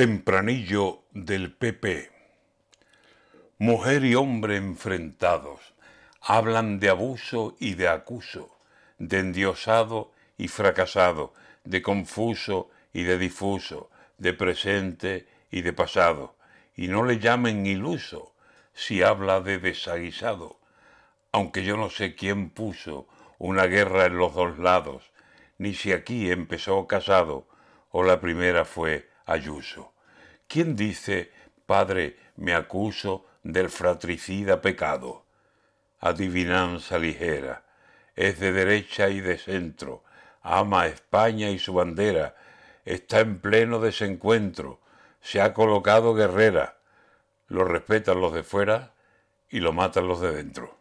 Tempranillo del PP. Mujer y hombre enfrentados, hablan de abuso y de acuso, de endiosado y fracasado, de confuso y de difuso, de presente y de pasado, y no le llamen iluso si habla de desaguisado, aunque yo no sé quién puso una guerra en los dos lados, ni si aquí empezó casado o la primera fue Ayuso. ¿Quién dice, Padre, me acuso del fratricida pecado? Adivinanza ligera, es de derecha y de centro, ama a España y su bandera, está en pleno desencuentro, se ha colocado guerrera, lo respetan los de fuera y lo matan los de dentro.